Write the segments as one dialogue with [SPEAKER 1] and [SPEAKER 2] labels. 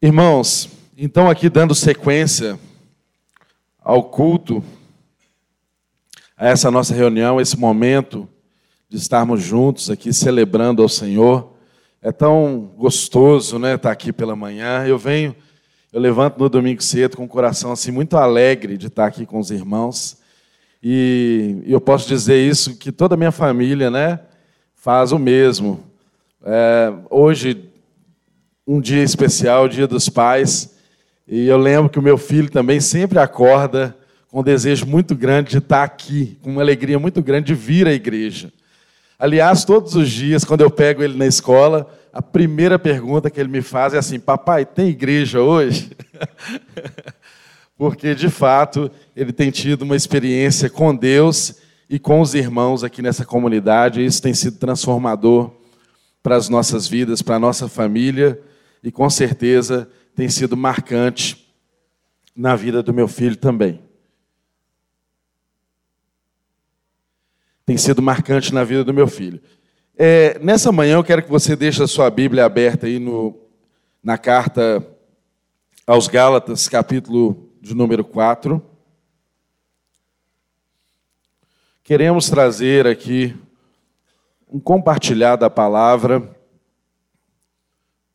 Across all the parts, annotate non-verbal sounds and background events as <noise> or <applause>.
[SPEAKER 1] Irmãos, então aqui dando sequência ao culto, a essa nossa reunião, esse momento de estarmos juntos aqui celebrando ao Senhor. É tão gostoso, né, estar aqui pela manhã. Eu venho, eu levanto no domingo cedo com o coração assim muito alegre de estar aqui com os irmãos. E eu posso dizer isso que toda a minha família, né, faz o mesmo. É, hoje um dia especial, o Dia dos Pais, e eu lembro que o meu filho também sempre acorda com um desejo muito grande de estar aqui, com uma alegria muito grande de vir à igreja. Aliás, todos os dias, quando eu pego ele na escola, a primeira pergunta que ele me faz é assim: Papai, tem igreja hoje? <laughs> Porque, de fato, ele tem tido uma experiência com Deus e com os irmãos aqui nessa comunidade, e isso tem sido transformador para as nossas vidas, para a nossa família e com certeza tem sido marcante na vida do meu filho também. Tem sido marcante na vida do meu filho. É, nessa manhã eu quero que você deixe a sua Bíblia aberta aí no, na carta aos Gálatas, capítulo de número 4. Queremos trazer aqui um compartilhar da palavra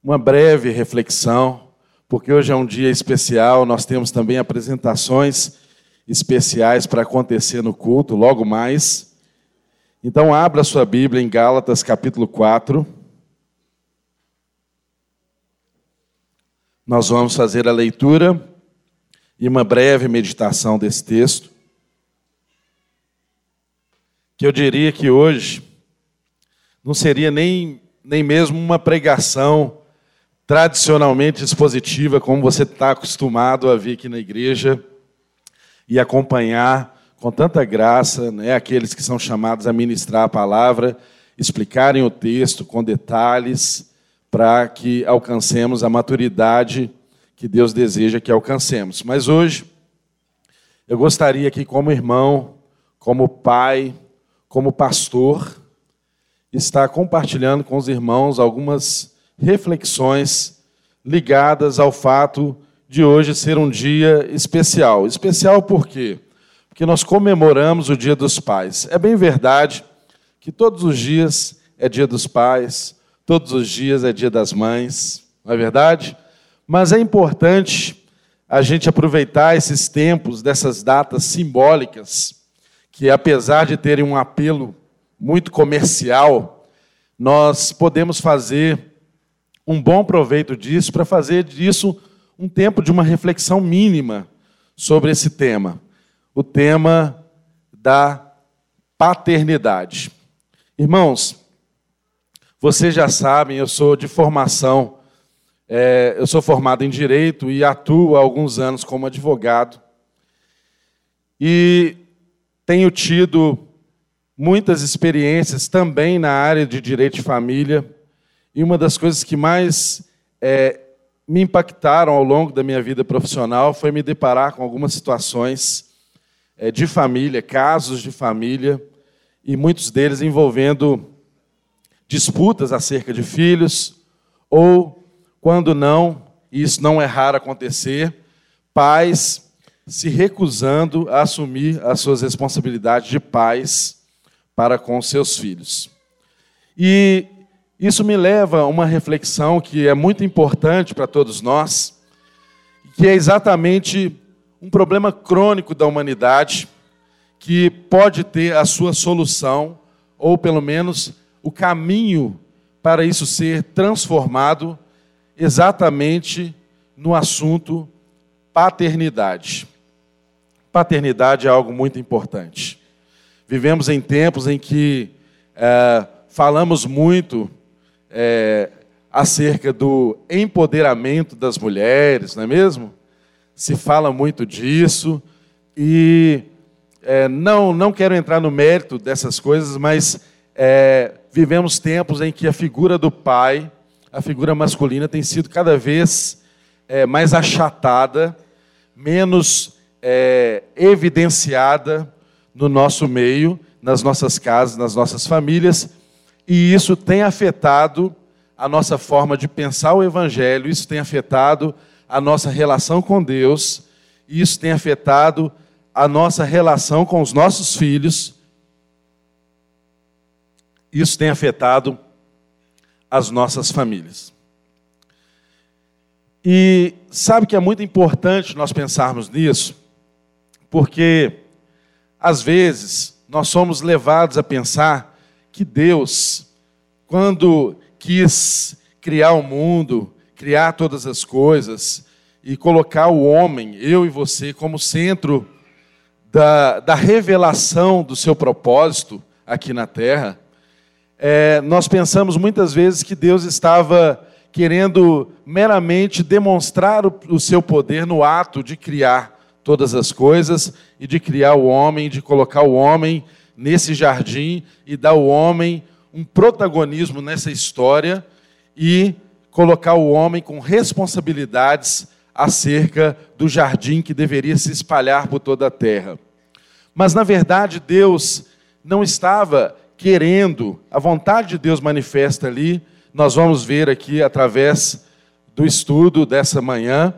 [SPEAKER 1] uma breve reflexão, porque hoje é um dia especial, nós temos também apresentações especiais para acontecer no culto, logo mais. Então, abra sua Bíblia em Gálatas capítulo 4. Nós vamos fazer a leitura e uma breve meditação desse texto. Que eu diria que hoje não seria nem, nem mesmo uma pregação tradicionalmente expositiva, como você está acostumado a vir aqui na igreja e acompanhar com tanta graça né, aqueles que são chamados a ministrar a palavra, explicarem o texto com detalhes, para que alcancemos a maturidade que Deus deseja que alcancemos. Mas hoje, eu gostaria que, como irmão, como pai, como pastor, estar compartilhando com os irmãos algumas reflexões ligadas ao fato de hoje ser um dia especial. Especial por quê? Porque nós comemoramos o Dia dos Pais. É bem verdade que todos os dias é Dia dos Pais, todos os dias é Dia das Mães, não é verdade? Mas é importante a gente aproveitar esses tempos, dessas datas simbólicas, que apesar de terem um apelo muito comercial, nós podemos fazer um bom proveito disso para fazer disso um tempo de uma reflexão mínima sobre esse tema, o tema da paternidade. Irmãos, vocês já sabem, eu sou de formação, é, eu sou formado em direito e atuo há alguns anos como advogado. E tenho tido muitas experiências também na área de direito de família e uma das coisas que mais é, me impactaram ao longo da minha vida profissional foi me deparar com algumas situações é, de família, casos de família, e muitos deles envolvendo disputas acerca de filhos, ou, quando não, e isso não é raro acontecer, pais se recusando a assumir as suas responsabilidades de pais para com seus filhos. E isso me leva a uma reflexão que é muito importante para todos nós, que é exatamente um problema crônico da humanidade que pode ter a sua solução, ou pelo menos o caminho para isso ser transformado exatamente no assunto paternidade. Paternidade é algo muito importante. Vivemos em tempos em que é, falamos muito é, acerca do empoderamento das mulheres, não é mesmo? Se fala muito disso e é, não, não quero entrar no mérito dessas coisas, mas é, vivemos tempos em que a figura do pai, a figura masculina, tem sido cada vez é, mais achatada, menos é, evidenciada no nosso meio, nas nossas casas, nas nossas famílias e isso tem afetado a nossa forma de pensar o Evangelho, isso tem afetado a nossa relação com Deus, isso tem afetado a nossa relação com os nossos filhos, isso tem afetado as nossas famílias. E sabe que é muito importante nós pensarmos nisso, porque às vezes nós somos levados a pensar que Deus, quando quis criar o mundo, criar todas as coisas e colocar o homem, eu e você, como centro da, da revelação do seu propósito aqui na terra, é, nós pensamos muitas vezes que Deus estava querendo meramente demonstrar o, o seu poder no ato de criar todas as coisas e de criar o homem, de colocar o homem nesse jardim e dar ao homem um protagonismo nessa história e colocar o homem com responsabilidades acerca do jardim que deveria se espalhar por toda a terra. Mas, na verdade, Deus não estava querendo, a vontade de Deus manifesta ali nós vamos ver aqui através do estudo dessa manhã,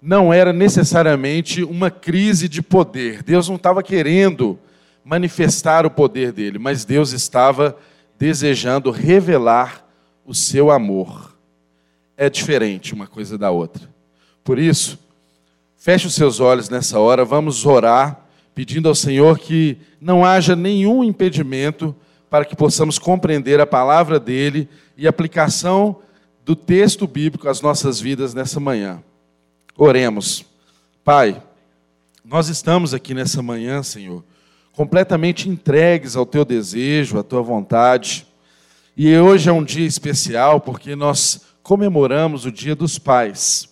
[SPEAKER 1] não era necessariamente uma crise de poder. Deus não estava querendo manifestar o poder dele, mas Deus estava desejando revelar o seu amor. É diferente uma coisa da outra. Por isso, feche os seus olhos nessa hora, vamos orar, pedindo ao Senhor que não haja nenhum impedimento para que possamos compreender a palavra dele e aplicação do texto bíblico às nossas vidas nessa manhã. Oremos. Pai, nós estamos aqui nessa manhã, Senhor, completamente entregues ao teu desejo, à tua vontade. E hoje é um dia especial porque nós comemoramos o Dia dos Pais.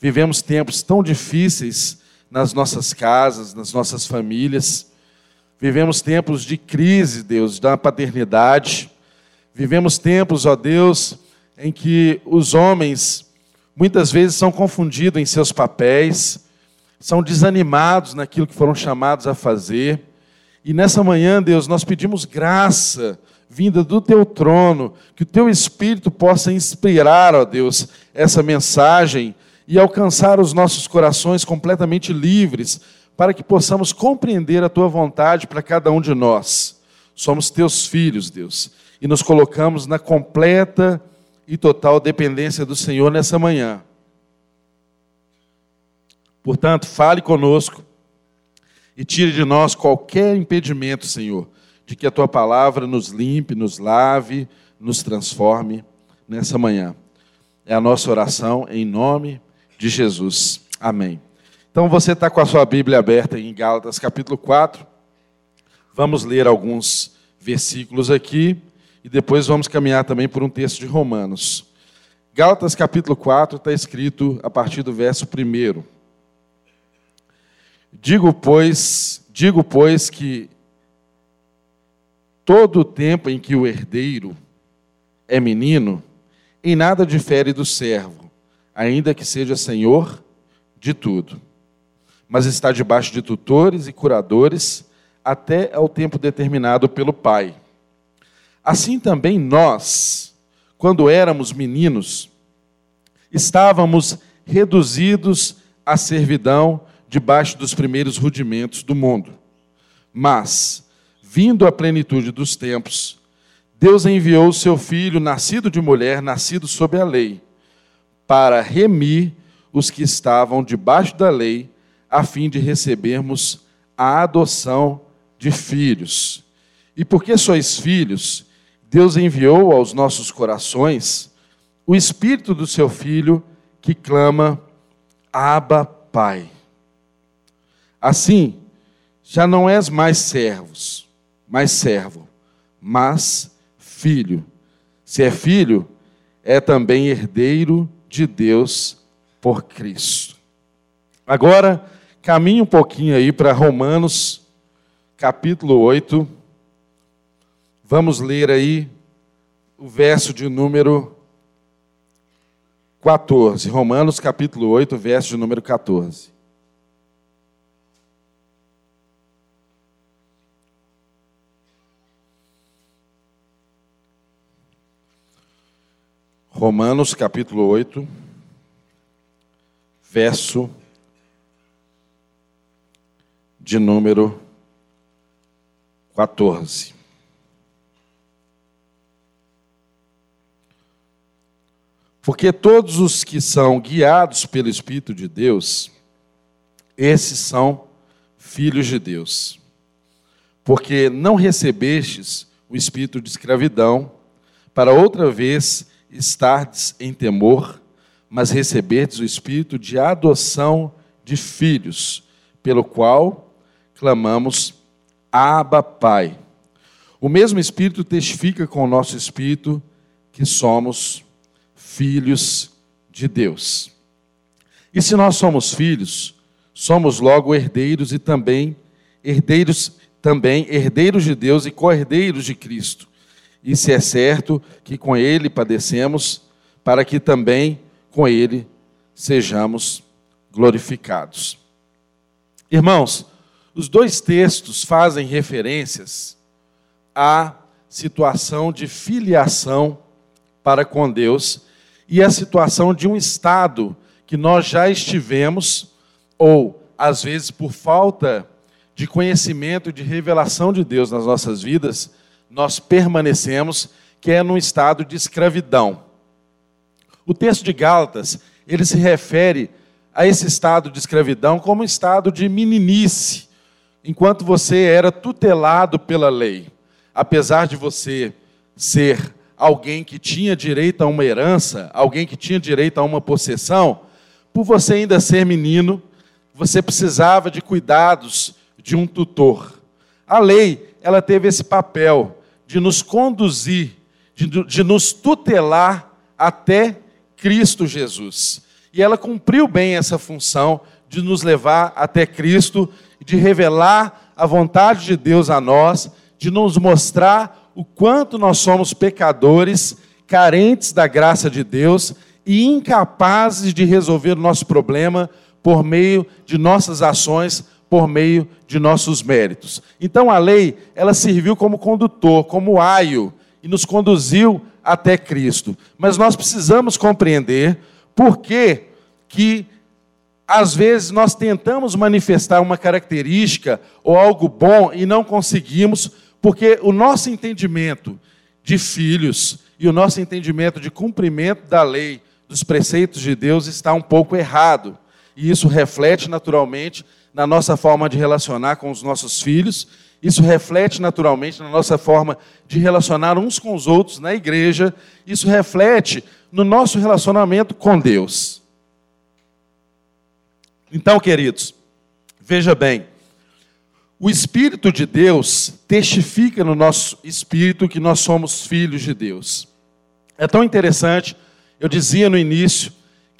[SPEAKER 1] Vivemos tempos tão difíceis nas nossas casas, nas nossas famílias. Vivemos tempos de crise, Deus, da paternidade. Vivemos tempos, ó Deus, em que os homens muitas vezes são confundidos em seus papéis, são desanimados naquilo que foram chamados a fazer. E nessa manhã, Deus, nós pedimos graça vinda do teu trono, que o teu espírito possa inspirar, ó Deus, essa mensagem e alcançar os nossos corações completamente livres para que possamos compreender a tua vontade para cada um de nós. Somos teus filhos, Deus, e nos colocamos na completa e total dependência do Senhor nessa manhã. Portanto, fale conosco e tire de nós qualquer impedimento, Senhor, de que a tua palavra nos limpe, nos lave, nos transforme nessa manhã. É a nossa oração em nome de Jesus. Amém. Então você está com a sua Bíblia aberta em Gálatas capítulo 4. Vamos ler alguns versículos aqui e depois vamos caminhar também por um texto de Romanos. Gálatas capítulo 4 está escrito a partir do verso 1. Digo, pois, digo, pois, que todo o tempo em que o herdeiro é menino, em nada difere do servo, ainda que seja senhor de tudo mas está debaixo de tutores e curadores até ao tempo determinado pelo Pai. Assim também nós, quando éramos meninos, estávamos reduzidos à servidão debaixo dos primeiros rudimentos do mundo. Mas, vindo a plenitude dos tempos, Deus enviou o seu filho, nascido de mulher, nascido sob a lei, para remir os que estavam debaixo da lei a fim de recebermos a adoção de filhos. E porque sois filhos, Deus enviou aos nossos corações o espírito do seu filho que clama: Abba, Pai. Assim, já não és mais servos, mais servo, mas filho. Se é filho, é também herdeiro de Deus por Cristo. Agora, Caminhe um pouquinho aí para Romanos, capítulo 8. Vamos ler aí o verso de número 14. Romanos, capítulo 8, verso de número 14. Romanos capítulo 8, verso de número 14. Porque todos os que são guiados pelo Espírito de Deus, esses são filhos de Deus. Porque não recebestes o espírito de escravidão, para outra vez estardes em temor, mas receberdes o espírito de adoção de filhos, pelo qual clamamos Abba, Pai. O mesmo espírito testifica com o nosso espírito que somos filhos de Deus. E se nós somos filhos, somos logo herdeiros e também herdeiros também herdeiros de Deus e co-herdeiros de Cristo. E se é certo que com ele padecemos, para que também com ele sejamos glorificados. Irmãos, os dois textos fazem referências à situação de filiação para com Deus e a situação de um estado que nós já estivemos, ou às vezes por falta de conhecimento de revelação de Deus nas nossas vidas, nós permanecemos, que é num estado de escravidão. O texto de Gálatas, ele se refere a esse estado de escravidão como um estado de meninice, enquanto você era tutelado pela lei. Apesar de você ser alguém que tinha direito a uma herança, alguém que tinha direito a uma possessão, por você ainda ser menino, você precisava de cuidados de um tutor. A lei, ela teve esse papel de nos conduzir, de, de nos tutelar até Cristo Jesus. E ela cumpriu bem essa função de nos levar até Cristo, de revelar a vontade de Deus a nós, de nos mostrar o quanto nós somos pecadores, carentes da graça de Deus e incapazes de resolver o nosso problema por meio de nossas ações, por meio de nossos méritos. Então a lei, ela serviu como condutor, como aio, e nos conduziu até Cristo. Mas nós precisamos compreender por que, que às vezes nós tentamos manifestar uma característica ou algo bom e não conseguimos, porque o nosso entendimento de filhos e o nosso entendimento de cumprimento da lei, dos preceitos de Deus está um pouco errado. E isso reflete naturalmente na nossa forma de relacionar com os nossos filhos, isso reflete naturalmente na nossa forma de relacionar uns com os outros na igreja, isso reflete no nosso relacionamento com Deus. Então, queridos, veja bem, o Espírito de Deus testifica no nosso espírito que nós somos filhos de Deus. É tão interessante, eu dizia no início,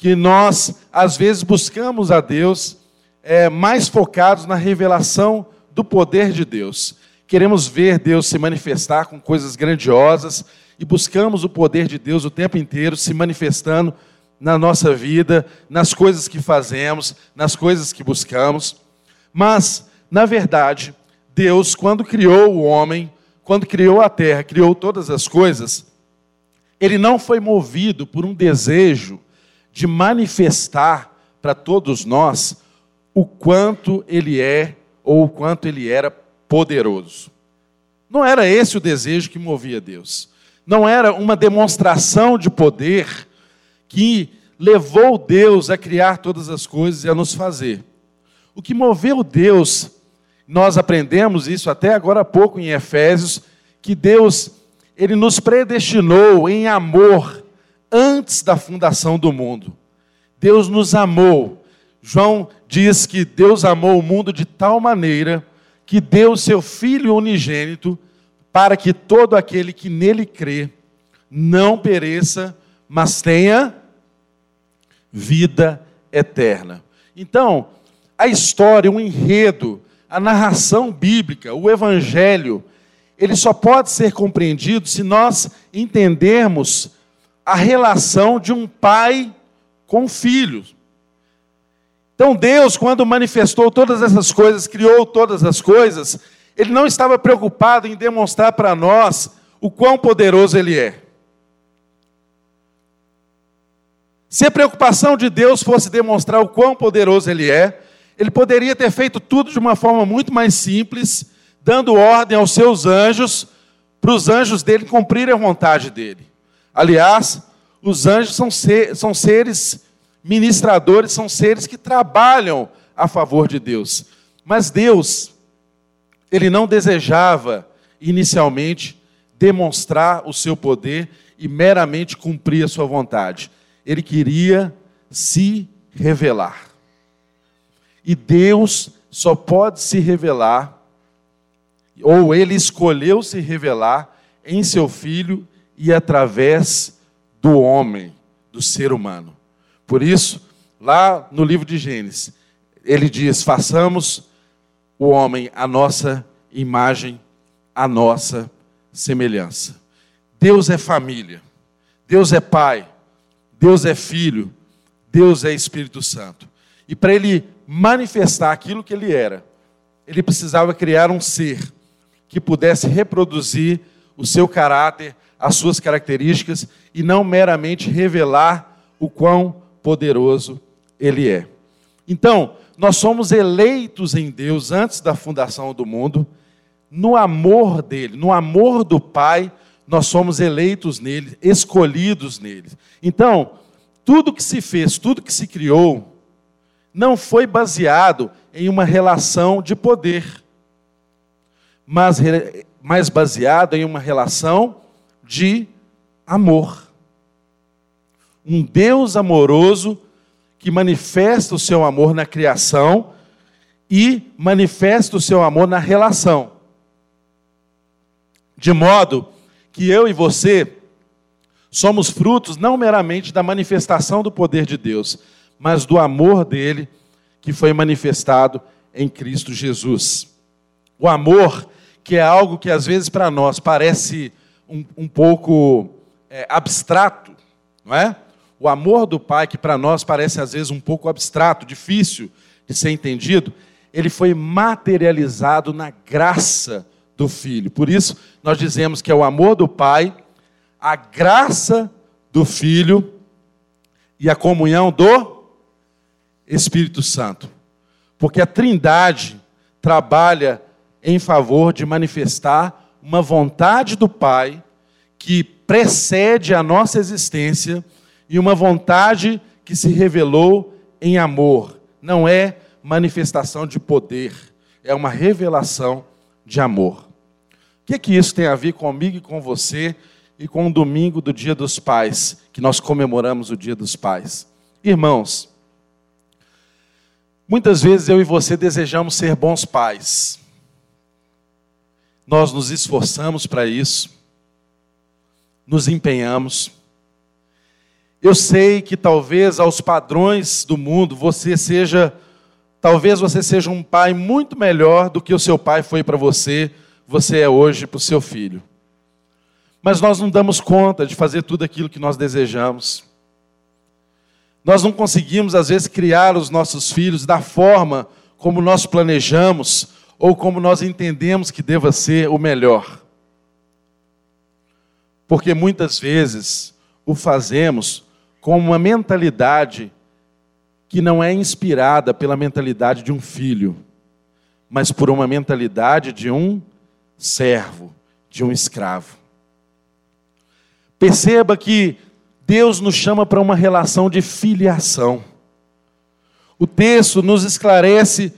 [SPEAKER 1] que nós às vezes buscamos a Deus é, mais focados na revelação do poder de Deus. Queremos ver Deus se manifestar com coisas grandiosas e buscamos o poder de Deus o tempo inteiro se manifestando na nossa vida, nas coisas que fazemos, nas coisas que buscamos. Mas, na verdade, Deus, quando criou o homem, quando criou a terra, criou todas as coisas, ele não foi movido por um desejo de manifestar para todos nós o quanto ele é ou o quanto ele era poderoso. Não era esse o desejo que movia Deus. Não era uma demonstração de poder que levou Deus a criar todas as coisas e a nos fazer. O que moveu Deus, nós aprendemos isso até agora há pouco em Efésios, que Deus, ele nos predestinou em amor antes da fundação do mundo. Deus nos amou João diz que Deus amou o mundo de tal maneira que deu seu Filho unigênito para que todo aquele que nele crê não pereça, mas tenha vida eterna. Então, a história, o enredo, a narração bíblica, o evangelho, ele só pode ser compreendido se nós entendermos a relação de um pai com filhos. Então Deus, quando manifestou todas essas coisas, criou todas as coisas, Ele não estava preocupado em demonstrar para nós o quão poderoso Ele é. Se a preocupação de Deus fosse demonstrar o quão poderoso Ele é, Ele poderia ter feito tudo de uma forma muito mais simples, dando ordem aos seus anjos, para os anjos dele cumprirem a vontade dele. Aliás, os anjos são, ser, são seres ministradores, são seres que trabalham a favor de Deus. Mas Deus, Ele não desejava inicialmente demonstrar o seu poder e meramente cumprir a sua vontade. Ele queria se revelar. E Deus só pode se revelar, ou ele escolheu se revelar em seu filho e através do homem, do ser humano. Por isso, lá no livro de Gênesis, ele diz: façamos o homem a nossa imagem, a nossa semelhança. Deus é família, Deus é pai, Deus é filho, Deus é Espírito Santo. E para ele manifestar aquilo que ele era, ele precisava criar um ser que pudesse reproduzir o seu caráter, as suas características e não meramente revelar o quão poderoso ele é. Então, nós somos eleitos em Deus antes da fundação do mundo, no amor dele, no amor do Pai, nós somos eleitos nele, escolhidos nele. Então, tudo que se fez, tudo que se criou, não foi baseado em uma relação de poder, mas, mas baseado em uma relação de amor. Um Deus amoroso que manifesta o seu amor na criação e manifesta o seu amor na relação. De modo que eu e você somos frutos não meramente da manifestação do poder de Deus, mas do amor dele que foi manifestado em Cristo Jesus. O amor, que é algo que às vezes para nós parece um, um pouco é, abstrato, não é? O amor do Pai, que para nós parece às vezes um pouco abstrato, difícil de ser entendido, ele foi materializado na graça do Filho. Por isso, nós dizemos que é o amor do Pai, a graça do Filho e a comunhão do Espírito Santo. Porque a Trindade trabalha em favor de manifestar uma vontade do Pai que precede a nossa existência e uma vontade que se revelou em amor. Não é manifestação de poder, é uma revelação de amor. O que, é que isso tem a ver comigo e com você e com o domingo do Dia dos Pais, que nós comemoramos o Dia dos Pais? Irmãos, muitas vezes eu e você desejamos ser bons pais. Nós nos esforçamos para isso, nos empenhamos. Eu sei que talvez aos padrões do mundo você seja, talvez você seja um pai muito melhor do que o seu pai foi para você, você é hoje para o seu filho. Mas nós não damos conta de fazer tudo aquilo que nós desejamos. Nós não conseguimos, às vezes, criar os nossos filhos da forma como nós planejamos ou como nós entendemos que deva ser o melhor. Porque muitas vezes o fazemos com uma mentalidade que não é inspirada pela mentalidade de um filho, mas por uma mentalidade de um servo, de um escravo. Perceba que Deus nos chama para uma relação de filiação. O texto nos esclarece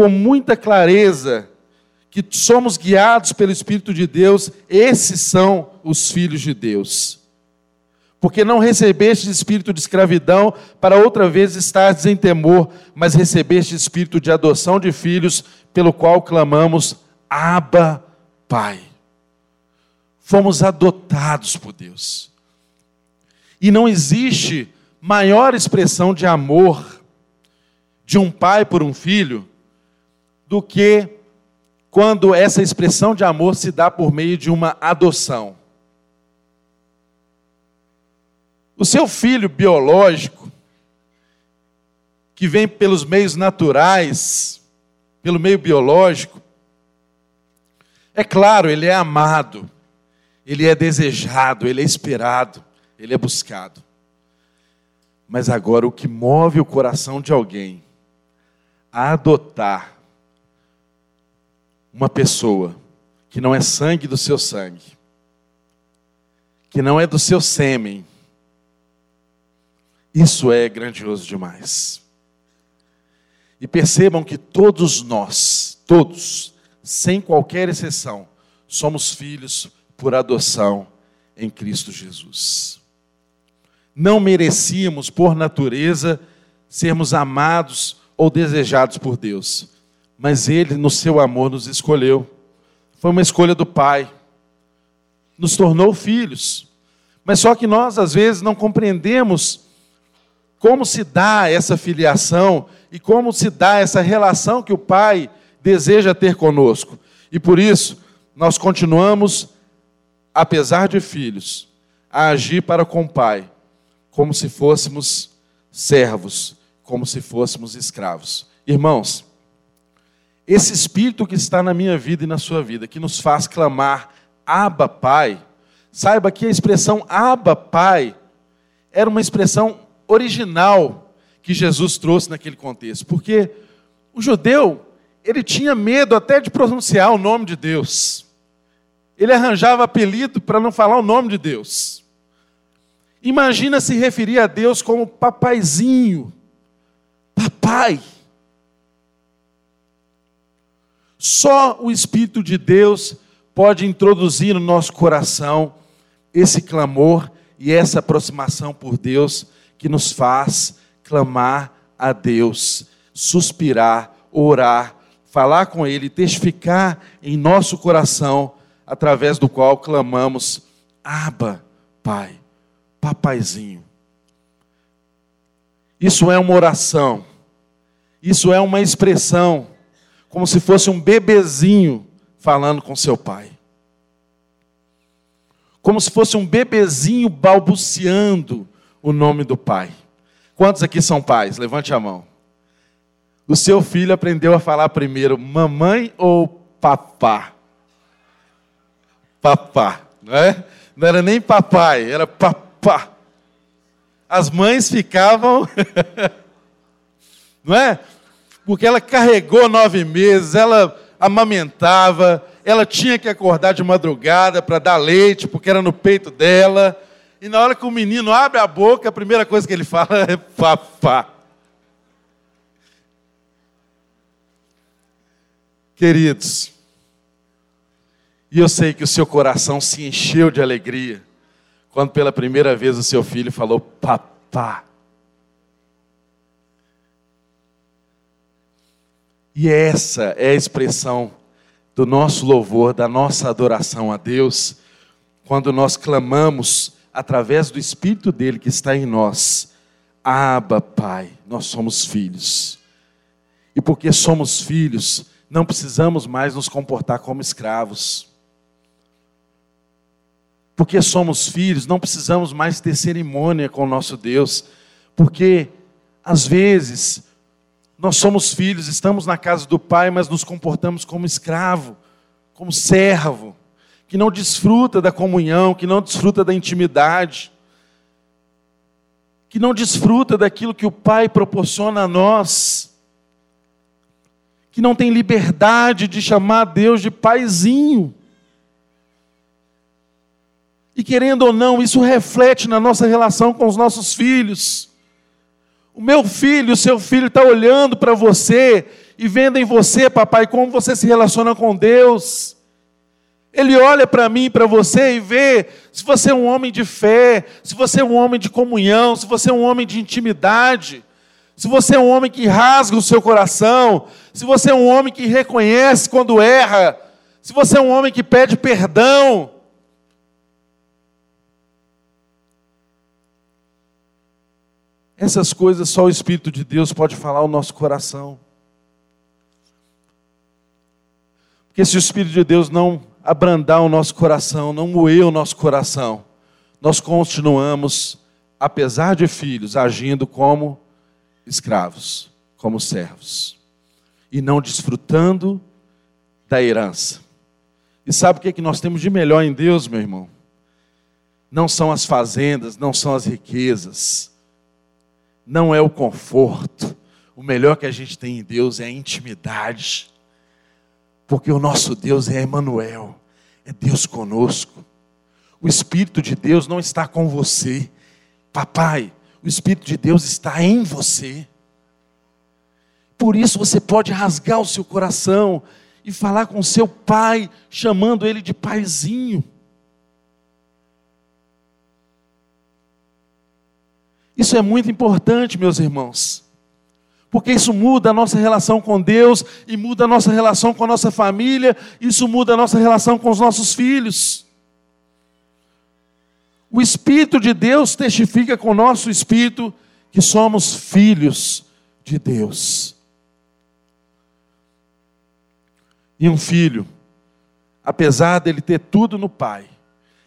[SPEAKER 1] com muita clareza que somos guiados pelo Espírito de Deus, esses são os filhos de Deus. Porque não recebeste espírito de escravidão para outra vez estares em temor, mas recebeste espírito de adoção de filhos, pelo qual clamamos: Abba, Pai. Fomos adotados por Deus. E não existe maior expressão de amor de um pai por um filho do que quando essa expressão de amor se dá por meio de uma adoção. O seu filho biológico, que vem pelos meios naturais, pelo meio biológico, é claro, ele é amado, ele é desejado, ele é esperado, ele é buscado. Mas agora, o que move o coração de alguém a adotar uma pessoa que não é sangue do seu sangue, que não é do seu sêmen, isso é grandioso demais. E percebam que todos nós, todos, sem qualquer exceção, somos filhos por adoção em Cristo Jesus. Não merecíamos, por natureza, sermos amados ou desejados por Deus, mas Ele, no seu amor, nos escolheu. Foi uma escolha do Pai, nos tornou filhos. Mas só que nós, às vezes, não compreendemos como se dá essa filiação e como se dá essa relação que o Pai deseja ter conosco. E por isso, nós continuamos, apesar de filhos, a agir para com o Pai, como se fôssemos servos, como se fôssemos escravos. Irmãos, esse espírito que está na minha vida e na sua vida, que nos faz clamar, Abba Pai, saiba que a expressão Abba Pai era uma expressão original que Jesus trouxe naquele contexto, porque o judeu, ele tinha medo até de pronunciar o nome de Deus. Ele arranjava apelido para não falar o nome de Deus. Imagina se referir a Deus como papaizinho, papai. Só o Espírito de Deus pode introduzir no nosso coração esse clamor e essa aproximação por Deus que nos faz clamar a Deus, suspirar, orar, falar com Ele, testificar em nosso coração, através do qual clamamos: Aba, Pai, papaizinho. Isso é uma oração, isso é uma expressão, como se fosse um bebezinho falando com seu pai. Como se fosse um bebezinho balbuciando o nome do pai. Quantos aqui são pais? Levante a mão. O seu filho aprendeu a falar primeiro mamãe ou papá? Papá, não é? Não era nem papai, era papá. As mães ficavam, <laughs> não é? Porque ela carregou nove meses, ela amamentava, ela tinha que acordar de madrugada para dar leite, porque era no peito dela. E na hora que o menino abre a boca, a primeira coisa que ele fala é papá. Queridos, e eu sei que o seu coração se encheu de alegria quando pela primeira vez o seu filho falou papá. E essa é a expressão do nosso louvor, da nossa adoração a Deus, quando nós clamamos através do Espírito dele que está em nós. Aba, Pai, nós somos filhos. E porque somos filhos, não precisamos mais nos comportar como escravos. Porque somos filhos, não precisamos mais ter cerimônia com o nosso Deus. Porque, às vezes, nós somos filhos, estamos na casa do Pai, mas nos comportamos como escravo, como servo que não desfruta da comunhão, que não desfruta da intimidade, que não desfruta daquilo que o Pai proporciona a nós, que não tem liberdade de chamar Deus de paizinho. E querendo ou não, isso reflete na nossa relação com os nossos filhos. O meu filho, o seu filho está olhando para você e vendo em você, papai, como você se relaciona com Deus. Ele olha para mim para você e vê se você é um homem de fé, se você é um homem de comunhão, se você é um homem de intimidade, se você é um homem que rasga o seu coração, se você é um homem que reconhece quando erra, se você é um homem que pede perdão. Essas coisas só o Espírito de Deus pode falar ao nosso coração. Porque se o Espírito de Deus não abrandar o nosso coração, não moer o nosso coração, nós continuamos, apesar de filhos, agindo como escravos, como servos, e não desfrutando da herança. E sabe o que, é que nós temos de melhor em Deus, meu irmão? Não são as fazendas, não são as riquezas, não é o conforto. O melhor que a gente tem em Deus é a intimidade. Porque o nosso Deus é Emmanuel, é Deus conosco. O Espírito de Deus não está com você. Papai, o Espírito de Deus está em você. Por isso você pode rasgar o seu coração e falar com seu pai, chamando ele de paizinho. Isso é muito importante, meus irmãos. Porque isso muda a nossa relação com Deus e muda a nossa relação com a nossa família, isso muda a nossa relação com os nossos filhos. O Espírito de Deus testifica com o nosso espírito que somos filhos de Deus. E um filho, apesar dele ter tudo no pai,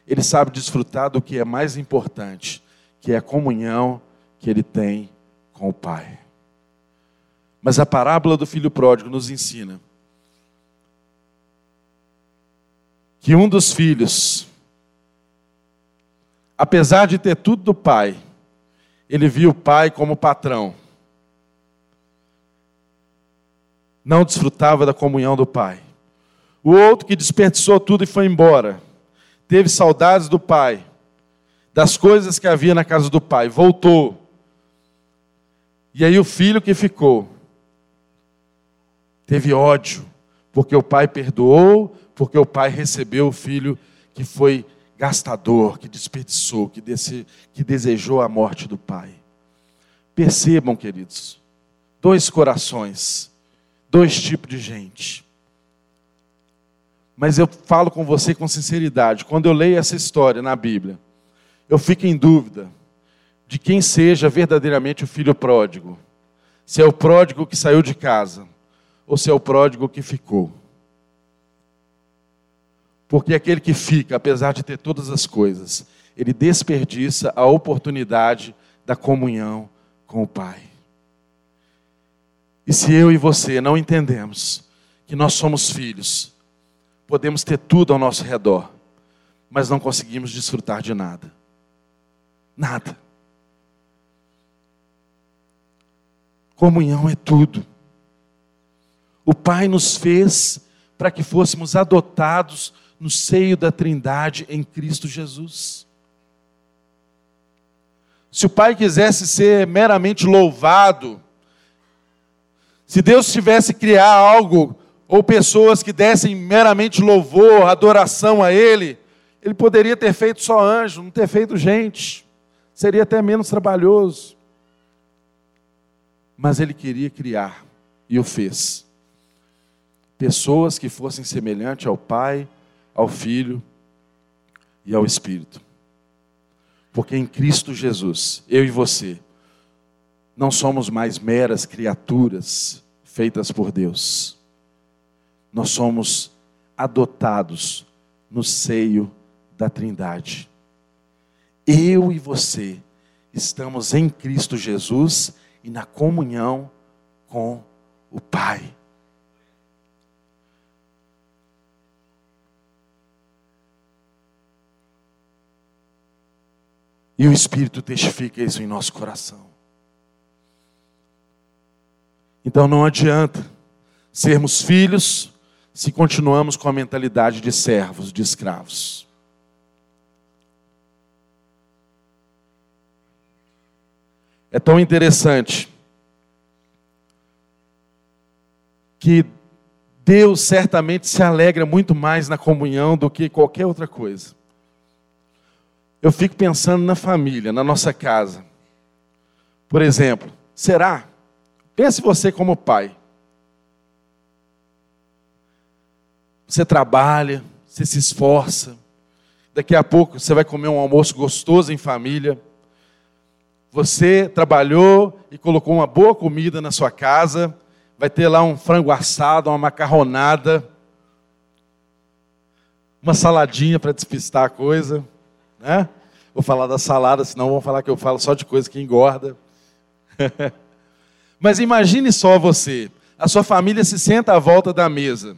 [SPEAKER 1] ele sabe desfrutar do que é mais importante, que é a comunhão que ele tem com o Pai. Mas a parábola do filho pródigo nos ensina que um dos filhos, apesar de ter tudo do pai, ele viu o pai como patrão. Não desfrutava da comunhão do pai. O outro que desperdiçou tudo e foi embora, teve saudades do pai das coisas que havia na casa do pai, voltou. E aí o filho que ficou teve ódio, porque o pai perdoou, porque o pai recebeu o filho que foi gastador, que desperdiçou, que, desse, que desejou a morte do pai. Percebam, queridos, dois corações, dois tipos de gente. Mas eu falo com você com sinceridade, quando eu leio essa história na Bíblia, eu fico em dúvida de quem seja verdadeiramente o filho pródigo. Se é o pródigo que saiu de casa ou se é o pródigo que ficou. Porque aquele que fica, apesar de ter todas as coisas, ele desperdiça a oportunidade da comunhão com o Pai. E se eu e você não entendemos que nós somos filhos, podemos ter tudo ao nosso redor, mas não conseguimos desfrutar de nada. Nada. Comunhão é tudo. O Pai nos fez para que fôssemos adotados no seio da Trindade em Cristo Jesus. Se o Pai quisesse ser meramente louvado, se Deus tivesse criar algo ou pessoas que dessem meramente louvor, adoração a Ele, Ele poderia ter feito só anjo, não ter feito gente seria até menos trabalhoso. Mas ele queria criar e o fez. Pessoas que fossem semelhantes ao Pai, ao Filho e ao Espírito. Porque em Cristo Jesus, eu e você, não somos mais meras criaturas feitas por Deus. Nós somos adotados no seio da Trindade eu e você estamos em Cristo Jesus e na comunhão com o Pai. E o Espírito testifica isso em nosso coração. Então não adianta sermos filhos se continuamos com a mentalidade de servos, de escravos. É tão interessante que Deus certamente se alegra muito mais na comunhão do que qualquer outra coisa. Eu fico pensando na família, na nossa casa. Por exemplo, será? Pense você como pai. Você trabalha, você se esforça. Daqui a pouco você vai comer um almoço gostoso em família. Você trabalhou e colocou uma boa comida na sua casa, vai ter lá um frango assado, uma macarronada, uma saladinha para despistar a coisa, né? Vou falar da salada, senão vão falar que eu falo só de coisa que engorda. <laughs> Mas imagine só você, a sua família se senta à volta da mesa.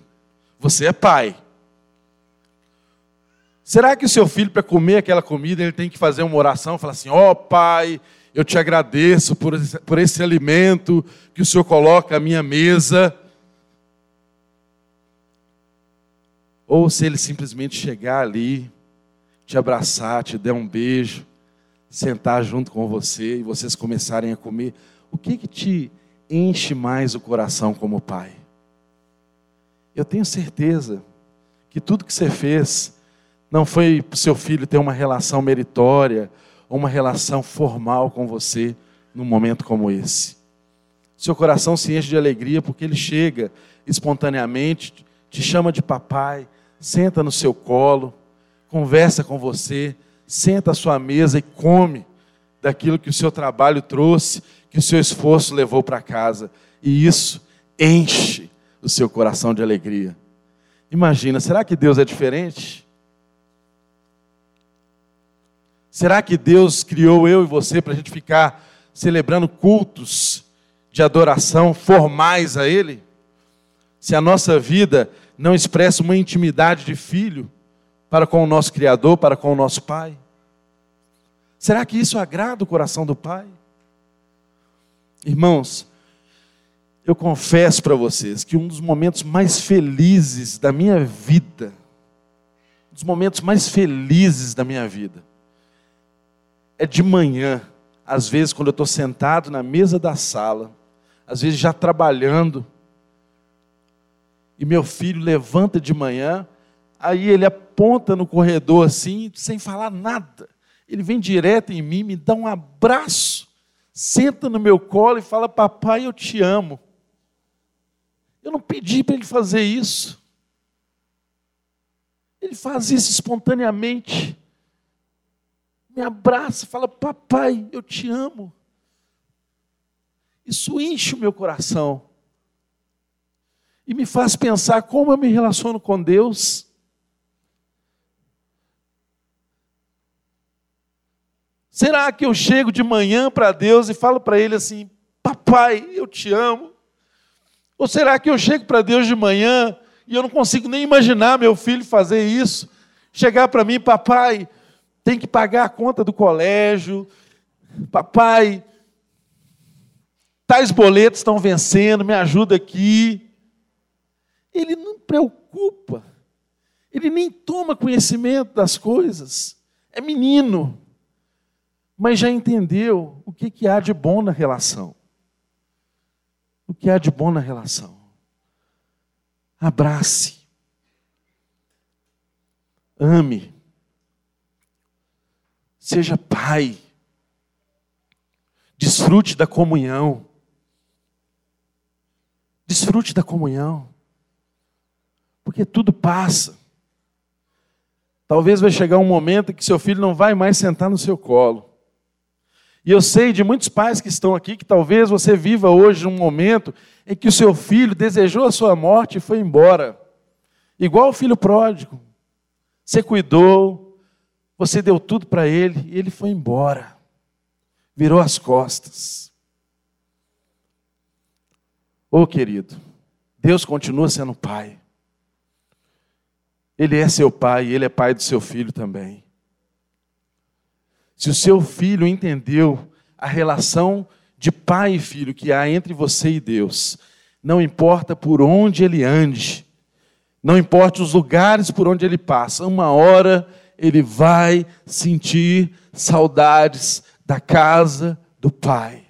[SPEAKER 1] Você é pai. Será que o seu filho, para comer aquela comida, ele tem que fazer uma oração, falar assim: Ó oh, pai, eu te agradeço por esse, por esse alimento que o Senhor coloca à minha mesa. Ou se ele simplesmente chegar ali, te abraçar, te der um beijo, sentar junto com você e vocês começarem a comer, o que que te enche mais o coração como pai? Eu tenho certeza que tudo que você fez não foi para o seu filho ter uma relação meritória uma relação formal com você num momento como esse. Seu coração se enche de alegria porque ele chega espontaneamente, te chama de papai, senta no seu colo, conversa com você, senta à sua mesa e come daquilo que o seu trabalho trouxe, que o seu esforço levou para casa. E isso enche o seu coração de alegria. Imagina, será que Deus é diferente? Será que Deus criou eu e você para a gente ficar celebrando cultos de adoração formais a Ele? Se a nossa vida não expressa uma intimidade de filho para com o nosso Criador, para com o nosso Pai? Será que isso agrada o coração do Pai? Irmãos, eu confesso para vocês que um dos momentos mais felizes da minha vida, um dos momentos mais felizes da minha vida, é de manhã, às vezes quando eu estou sentado na mesa da sala, às vezes já trabalhando, e meu filho levanta de manhã, aí ele aponta no corredor assim, sem falar nada. Ele vem direto em mim, me dá um abraço, senta no meu colo e fala: Papai, eu te amo. Eu não pedi para ele fazer isso. Ele faz isso espontaneamente. Me abraça, fala: Papai, eu te amo. Isso enche o meu coração e me faz pensar como eu me relaciono com Deus. Será que eu chego de manhã para Deus e falo para Ele assim: Papai, eu te amo? Ou será que eu chego para Deus de manhã e eu não consigo nem imaginar meu filho fazer isso? Chegar para mim, papai, tem que pagar a conta do colégio, papai, tais boletos estão vencendo, me ajuda aqui. Ele não preocupa, ele nem toma conhecimento das coisas, é menino, mas já entendeu o que, que há de bom na relação. O que há de bom na relação? Abrace, ame, seja pai, desfrute da comunhão. Desfrute da comunhão. Porque tudo passa. Talvez vai chegar um momento que seu filho não vai mais sentar no seu colo. E eu sei de muitos pais que estão aqui que talvez você viva hoje um momento em que o seu filho desejou a sua morte e foi embora. Igual o filho pródigo. Você cuidou, você deu tudo para ele e ele foi embora. Virou as costas. Ô oh, querido, Deus continua sendo pai. Ele é seu pai, ele é pai do seu filho também. Se o seu filho entendeu a relação de pai e filho que há entre você e Deus, não importa por onde ele ande, não importa os lugares por onde ele passa, uma hora ele vai sentir saudades da casa do pai.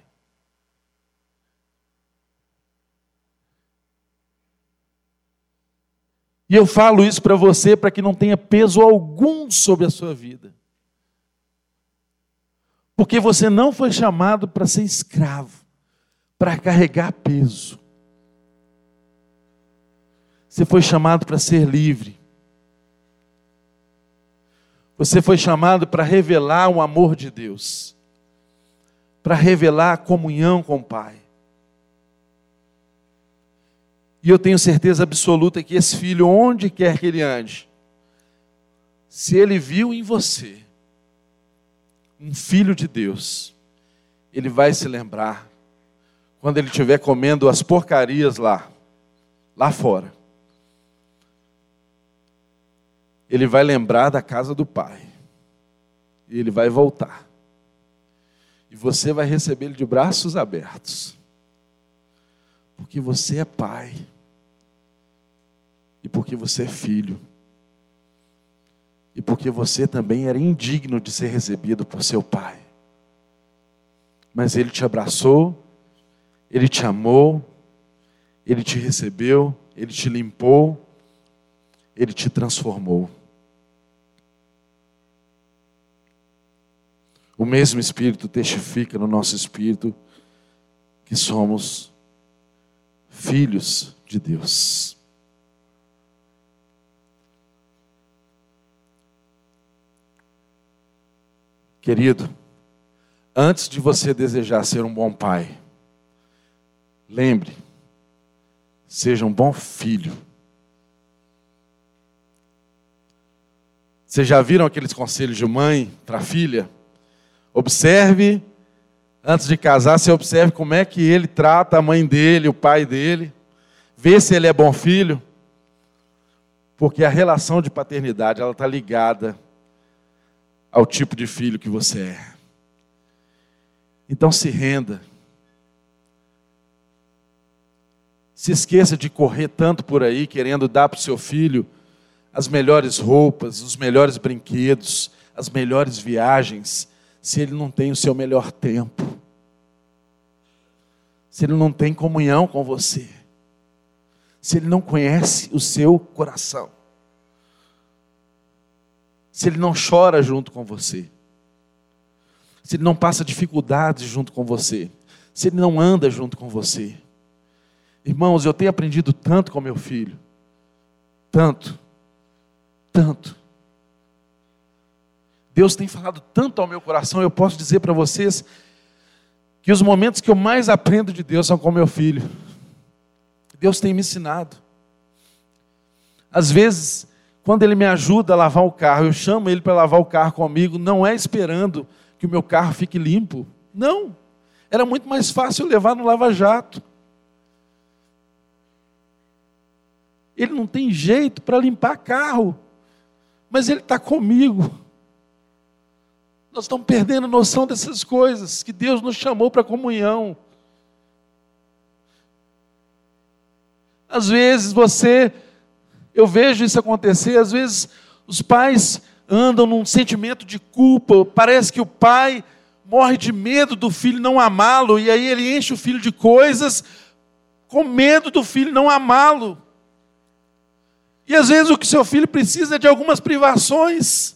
[SPEAKER 1] E eu falo isso para você para que não tenha peso algum sobre a sua vida. Porque você não foi chamado para ser escravo, para carregar peso. Você foi chamado para ser livre. Você foi chamado para revelar o amor de Deus, para revelar a comunhão com o Pai. E eu tenho certeza absoluta que esse filho, onde quer que ele ande, se ele viu em você um filho de Deus, ele vai se lembrar quando ele estiver comendo as porcarias lá, lá fora. Ele vai lembrar da casa do pai. E ele vai voltar. E você vai receber ele de braços abertos. Porque você é pai. E porque você é filho. E porque você também era indigno de ser recebido por seu pai. Mas ele te abraçou, ele te amou, ele te recebeu, ele te limpou, ele te transformou. O mesmo Espírito testifica no nosso espírito que somos filhos de Deus. Querido, antes de você desejar ser um bom pai, lembre, seja um bom filho. Vocês já viram aqueles conselhos de mãe para filha? Observe, antes de casar, você observe como é que ele trata a mãe dele, o pai dele. Vê se ele é bom filho. Porque a relação de paternidade, ela está ligada ao tipo de filho que você é. Então se renda. Se esqueça de correr tanto por aí, querendo dar para o seu filho as melhores roupas, os melhores brinquedos, as melhores viagens se ele não tem o seu melhor tempo, se ele não tem comunhão com você, se ele não conhece o seu coração, se ele não chora junto com você, se ele não passa dificuldades junto com você, se ele não anda junto com você. Irmãos, eu tenho aprendido tanto com meu filho, tanto, tanto. Deus tem falado tanto ao meu coração, eu posso dizer para vocês que os momentos que eu mais aprendo de Deus são com meu filho. Deus tem me ensinado. Às vezes, quando ele me ajuda a lavar o carro, eu chamo ele para lavar o carro comigo, não é esperando que o meu carro fique limpo. Não. Era muito mais fácil levar no lava-jato. Ele não tem jeito para limpar carro, mas ele está comigo. Nós estamos perdendo noção dessas coisas, que Deus nos chamou para comunhão. Às vezes você, eu vejo isso acontecer, às vezes os pais andam num sentimento de culpa, parece que o pai morre de medo do filho não amá-lo, e aí ele enche o filho de coisas com medo do filho não amá-lo. E às vezes o que seu filho precisa é de algumas privações.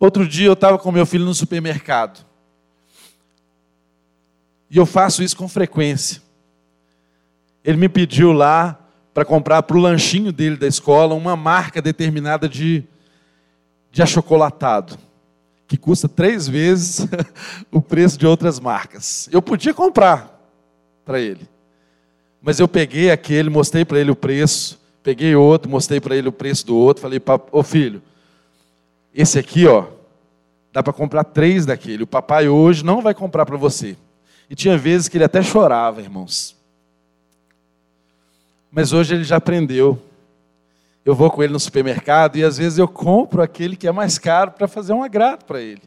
[SPEAKER 1] Outro dia eu estava com meu filho no supermercado. E eu faço isso com frequência. Ele me pediu lá para comprar para o lanchinho dele da escola uma marca determinada de, de achocolatado, que custa três vezes <laughs> o preço de outras marcas. Eu podia comprar para ele, mas eu peguei aquele, mostrei para ele o preço, peguei outro, mostrei para ele o preço do outro, falei, ô filho, esse aqui, ó, dá para comprar três daquele. O papai hoje não vai comprar para você. E tinha vezes que ele até chorava, irmãos. Mas hoje ele já aprendeu. Eu vou com ele no supermercado e às vezes eu compro aquele que é mais caro para fazer um agrado para ele.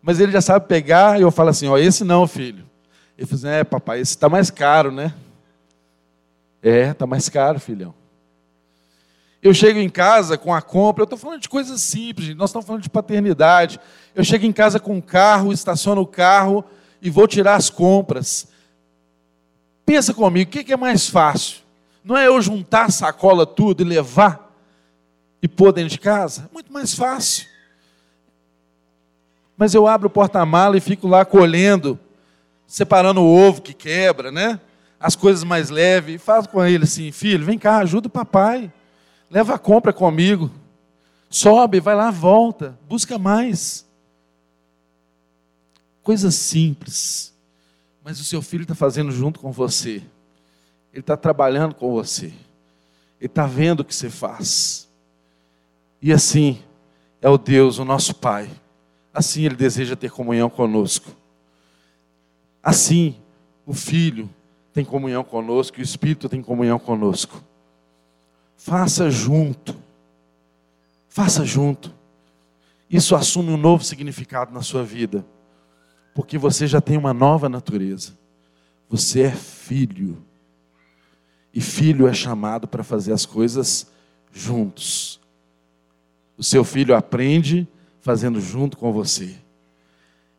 [SPEAKER 1] Mas ele já sabe pegar e eu falo assim: ó, esse não, filho. Ele fala assim: é, papai, esse está mais caro, né? É, está mais caro, filhão. Eu chego em casa com a compra, eu estou falando de coisas simples, nós estamos falando de paternidade. Eu chego em casa com o carro, estaciono o carro e vou tirar as compras. Pensa comigo, o que é mais fácil? Não é eu juntar a sacola tudo e levar e pôr dentro de casa? Muito mais fácil. Mas eu abro o porta-mala e fico lá colhendo, separando o ovo que quebra, né? As coisas mais leves, e falo com ele assim: filho, vem cá, ajuda o papai. Leva a compra comigo. Sobe, vai lá, volta, busca mais. Coisa simples. Mas o seu filho está fazendo junto com você. Ele está trabalhando com você. Ele está vendo o que você faz. E assim é o Deus, o nosso Pai. Assim Ele deseja ter comunhão conosco. Assim o Filho tem comunhão conosco o Espírito tem comunhão conosco. Faça junto. Faça junto. Isso assume um novo significado na sua vida, porque você já tem uma nova natureza. Você é filho. E filho é chamado para fazer as coisas juntos. O seu filho aprende fazendo junto com você.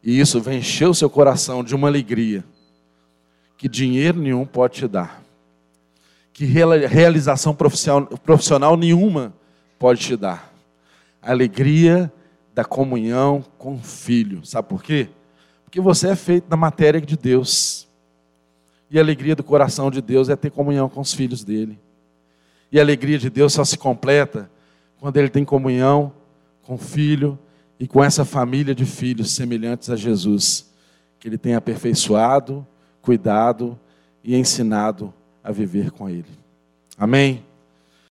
[SPEAKER 1] E isso vai encher o seu coração de uma alegria que dinheiro nenhum pode te dar. Que realização profissional, nenhuma pode te dar. A alegria da comunhão com o filho. Sabe por quê? Porque você é feito da matéria de Deus. E a alegria do coração de Deus é ter comunhão com os filhos dele. E a alegria de Deus só se completa quando ele tem comunhão com o filho e com essa família de filhos semelhantes a Jesus, que ele tem aperfeiçoado, cuidado e ensinado a viver com ele. Amém?